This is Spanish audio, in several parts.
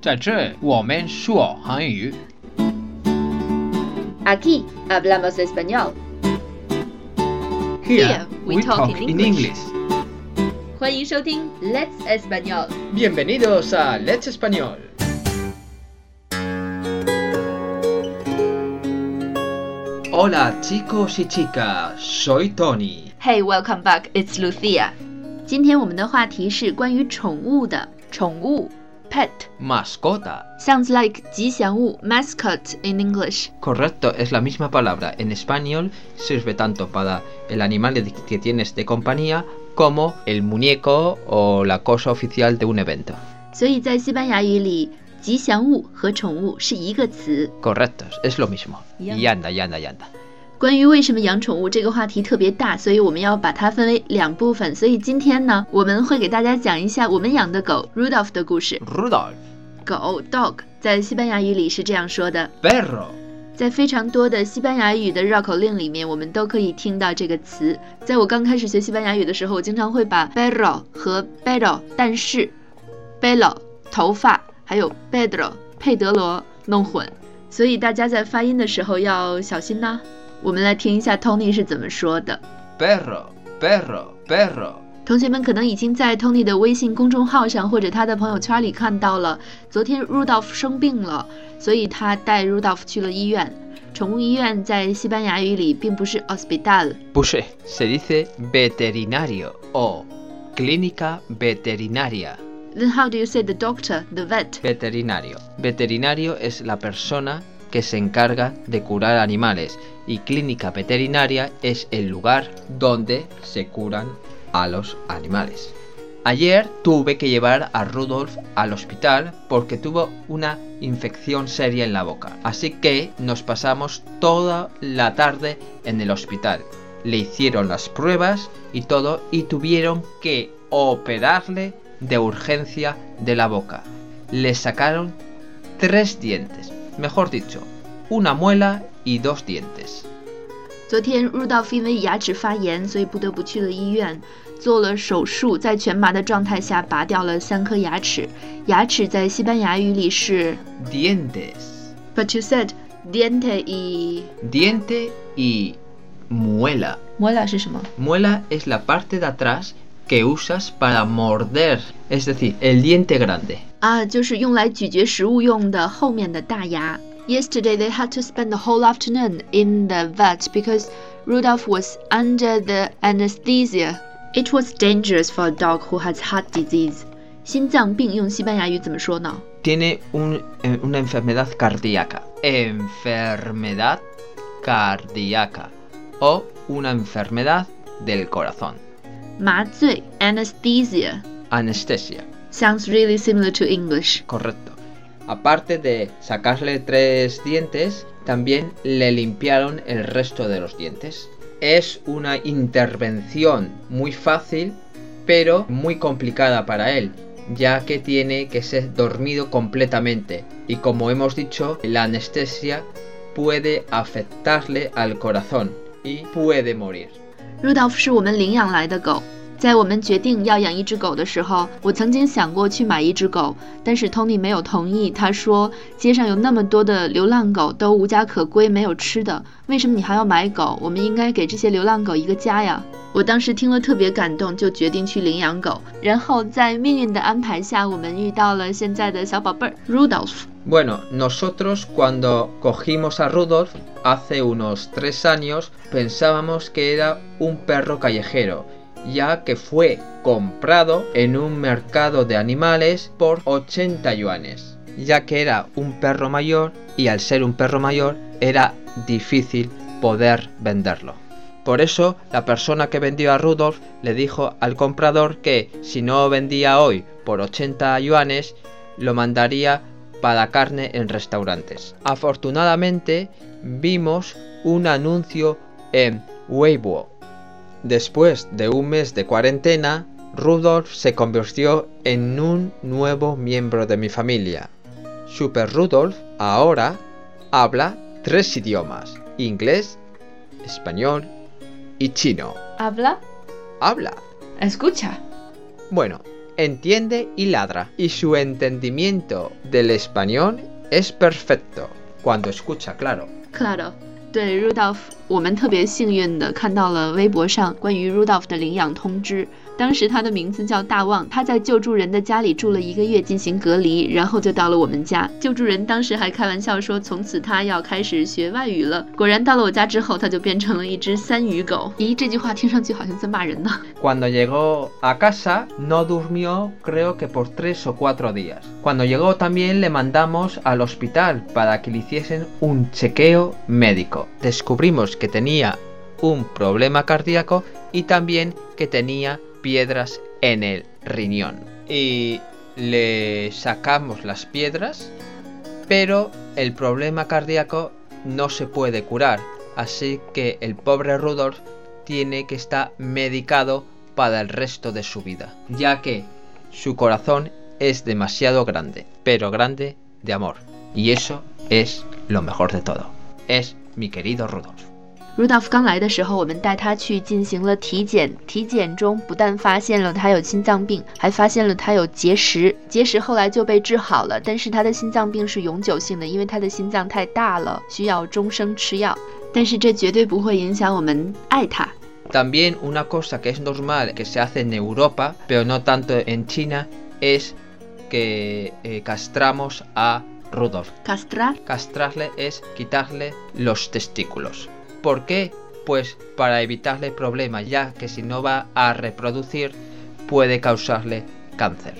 在这我们说韩语。Aquí hablamos español. Here we talk in English. 欢迎收听 Let's Español。Bienvenidos a Let's Español. Hola chicos y chicas, soy Tony. Hey, welcome back. It's Lucia. 今天我们的话题是关于宠物的，宠物 pet Mascota. sounds like 吉祥物 mascot in English. Correcto, es la misma palabra. En español sirve tanto para el animal de- que tienes de compañía como el muñeco o la cosa oficial de un evento. 所以在西班牙语里，吉祥物和宠物是一个词。 Correcto, es lo mismo. Ya. Y anda, y anda, y anda. 关于为什么养宠物这个话题特别大，所以我们要把它分为两部分。所以今天呢，我们会给大家讲一下我们养的狗 Rudolph 的故事。Rudolph，狗 dog 在西班牙语里是这样说的，perro, 在非常多的西班牙语的绕口令里面，我们都可以听到这个词。在我刚开始学西班牙语的时候，我经常会把 perro 和 pero 但是 pelo 头发还有 Pedro 佩德罗弄混，所以大家在发音的时候要小心呐、我们来听一下 Tony 是怎么说的。 perro, perro, perro. 同学们可能已经在 Tony 的微信公众号上或者他的朋友圈里看到了，昨天 Rudolph 生病了，所以他带 Rudolph 去了医院。宠物医院在西班牙语里并不是 hospital， Puse, se dice veterinario o clínica veterinaria. Then how do you say the doctor, the vet? Veterinario. Veterinario es la persona que se encarga de curar animales y clínica veterinaria es el lugar donde se curan a los animales. Ayer tuve que llevar a Rudolf al hospital porque tuvo una infección seria en la boca, así que nos pasamos toda la tarde en el hospital. Le hicieron las pruebas y todo y tuvieron que operarle de urgencia de la boca. Le sacaron tres dientes, mejor dicho, una muela y dos dientes. 昨天 Rudolph 因为牙齿发炎，所以不得不去了医院，做了手术，在全麻的状态下拔掉了三颗牙齿。牙齿在西班牙语里是 Dientes. But you said diente y Diente y muela. muela 是什么？ Muela es la parte de atrás que usas para morder, es decir, el diente grande. 啊，就是用来咀嚼食物用的后面的大牙。Yesterday they had to spend the whole afternoon in the vet because Rudolph was under the anesthesia. It was dangerous for a dog who has heart disease. 心脏病用西班牙语怎么说呢？ Tiene un- eh, una enfermedad cardíaca. Enfermedad cardíaca. O una enfermedad del corazón. 麻醉 anesthesia Anestesia. sounds really similar to English. Correcto. Aparte de sacarle tres dientes, también le limpiaron el resto de los dientes. Es una intervención muy fácil, pero muy complicada para él, ya que tiene que ser dormido completamente. Y como hemos dicho, la anestesia puede afectarle al corazón y puede morir. Rudolph 是我们领养来的狗。在我们决定要养一只狗的时候，我曾经想过去买一只狗，但是 Tony 没有同意。他说街上有那么多的流浪狗都无家可归，没有吃的，为什么你还要买狗？我们应该给这些流浪狗一个家呀！我当时听了特别感动，就决定去领养狗。然后在命运的安排下，我们遇到了现在的小宝贝儿 Rudolph。Bueno, nosotros cuando cogimos a Rudolf hace unos tres años pensábamos que era un perro callejero, ya que fue comprado en un mercado de animales por 80 yuanes, ya que era un perro mayor y al ser un perro mayor era difícil poder venderlo. Por eso la persona que vendió a Rudolf le dijo al comprador que si no vendía hoy por 80 yuanes, lo mandaría para carne en restaurantes. Afortunadamente vimos un anuncio en Weibo. Después de un mes de cuarentena, Rudolf se convirtió en un nuevo miembro de mi familia. Super Rudolf ahora habla tres idiomas, inglés, español y chino. Habla, Habla. escucha. Bueno, entiende y ladra, y su entendimiento del español es perfecto, cuando escucha, claro. Claro. 对 Rudolph，我们特别幸运的看到了微博上关于 Rudolph 的领养通知。 当时他的名字叫大旺，他在救助人的家里住了一个月进行隔离，然后就到了我们家。救助人当时还开玩笑说，从此他要开始学外语了。果然到了我家之后，他就变成了一只三语狗。咦，这句话听上去好像在骂人呢。Cuando llegó a casa no durmió creo que por tres o cuatro días. Cuando llegó también le mandamos al hospital para que le hiciesen un chequeo médico. Descubrimos que tenía un problema cardíaco y también que tenía piedras en el riñón. Y le sacamos las piedras, pero el problema cardíaco no se puede curar. Así que el pobre Rudolf tiene que estar medicado para el resto de su vida, ya que su corazón es demasiado grande, pero grande de amor. Y eso es lo mejor de todo. Es mi querido Rudolf. Rudolph 刚来的时候，我们带他去进行了体检。体检中不但发现了他有心脏病，还发现了他有结石。结石后来就被治好了，但是他的心脏病是永久性的，因为他的心脏太大了，需要终生吃药。但是这绝对不会影响我们爱他。También una cosa que es normal que se hace en Europa, pero no tanto en China, es que castramos a Rudolf. Castrar. Castrarle es quitarle los testículos. ¿Por qué? Pues para evitarle problemas, ya que si no va a reproducir puede causarle cáncer.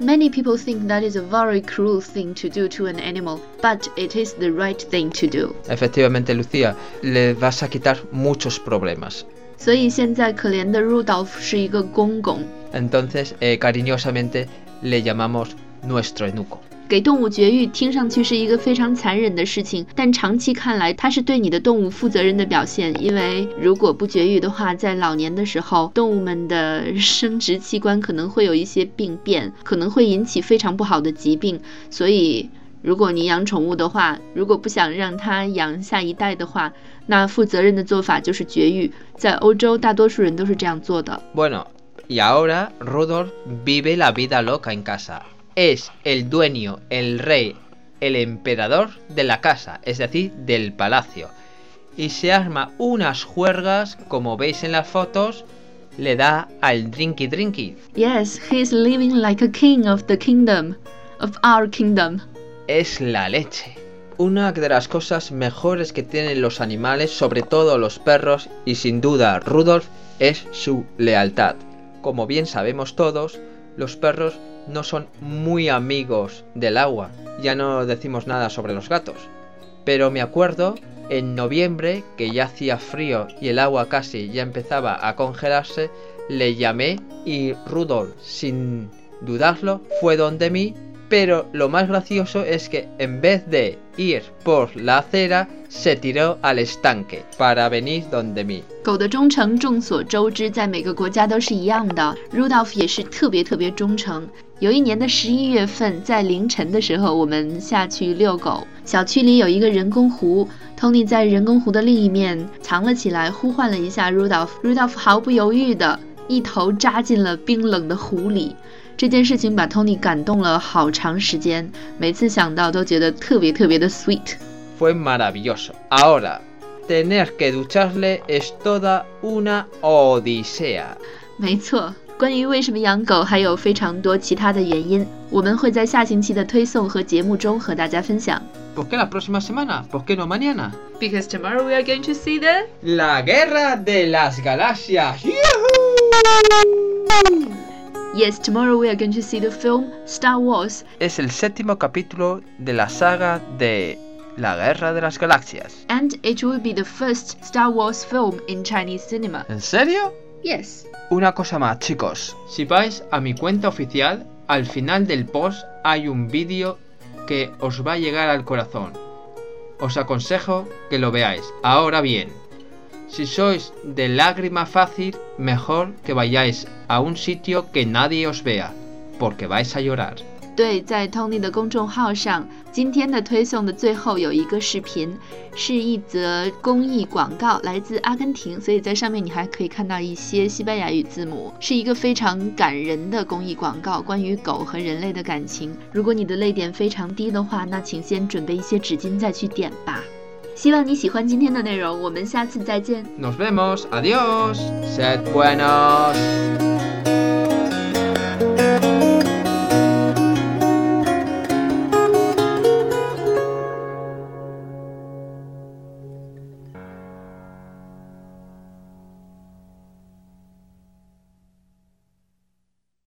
Many people think that is a very cruel thing to do to an animal, but it is the right thing to do. Efectivamente, Lucía, le vas a quitar muchos problemas. 所以现在可怜的 Rudolph 是一个公公。 Entonces, eh, cariñosamente le llamamos nuestro enuco. 给动物绝育听上去是一个非常残忍的事情，但长期看来，它是对你的动物负责任的表现。因为如果不绝育的话，在老年的时候，动物们的生殖器官可能会有一些病变，可能会引起非常不好的疾病。所以，如果你养宠物的话，如果不想让它养下一代的话，那负责任的做法就是绝育。在欧洲，大多数人都是这样做的。Bueno, y ahora Rudolf vive la vida loca en casa. Es el dueño, el rey, el emperador de la casa, es decir, del palacio. Y se arma unas juergas, como veis en las fotos, le da al drinky drinky. Yes, he is living like a king of the kingdom, of our kingdom. Es la leche. Una de las cosas mejores que tienen los animales, sobre todo los perros, y sin duda Rudolf, es su lealtad. Como bien sabemos todos, los perros no son muy amigos del agua. Ya no decimos nada sobre los gatos. Pero me acuerdo en noviembre, que ya hacía frío y el agua casi ya empezaba a congelarse, le llamé y Rudolf, sin dudarlo, fue donde mí. Pero lo más gracioso es que en vez de ir por la acera, se tiró al estanque para venir donde mí. 狗的忠诚众所周知，在每个国家都是一样的。Rudolph 也是特别特别忠诚。 有一年的十一月份，在凌晨的时候，我们下去遛狗。小区里有一个人工湖，Tony 在人工湖的另一面藏了起来，呼唤了一下 Rudolph。Rudolph 毫不犹豫的一头扎进了冰冷的湖里。这件事情把 Tony 感动了好长时间，每次想到都觉得特别特别的 sweet。Fue maravilloso. Ahora, tener que ducharle es toda una odisea. 没错，关于为什么养狗还有非常多其他的原因，我们会在下星期的推送和节目中和大家分享。 ¿Por qué la próxima semana? ¿Por qué no mañana? Because tomorrow we are going to see the La guerra de las galaxias. Yes, tomorrow we are going to see the film Star Wars Es el séptimo capítulo de la saga de La guerra de las galaxias. and it will be the first Star Wars film in Chinese cinema. ¿En serio? Una cosa más, chicos. Si vais a mi cuenta oficial, al final del post hay un vídeo que os va a llegar al corazón. Os aconsejo que lo veáis. Ahora bien, si sois de lágrima fácil, mejor que vayáis a un sitio que nadie os vea, porque vais a llorar. 对，在 Tony 的公众号上，今天的推送的最后有一个视频，是一则公益广告，来自阿根廷，所以在上面你还可以看到一些西班牙语字母，是一个非常感人的公益广告，关于狗和人类的感情。如果你的泪点非常低的话，那请先准备一些纸巾再去点吧。希望你喜欢今天的内容，我们下次再见。Nos vemos. Adiós. Sed buenos.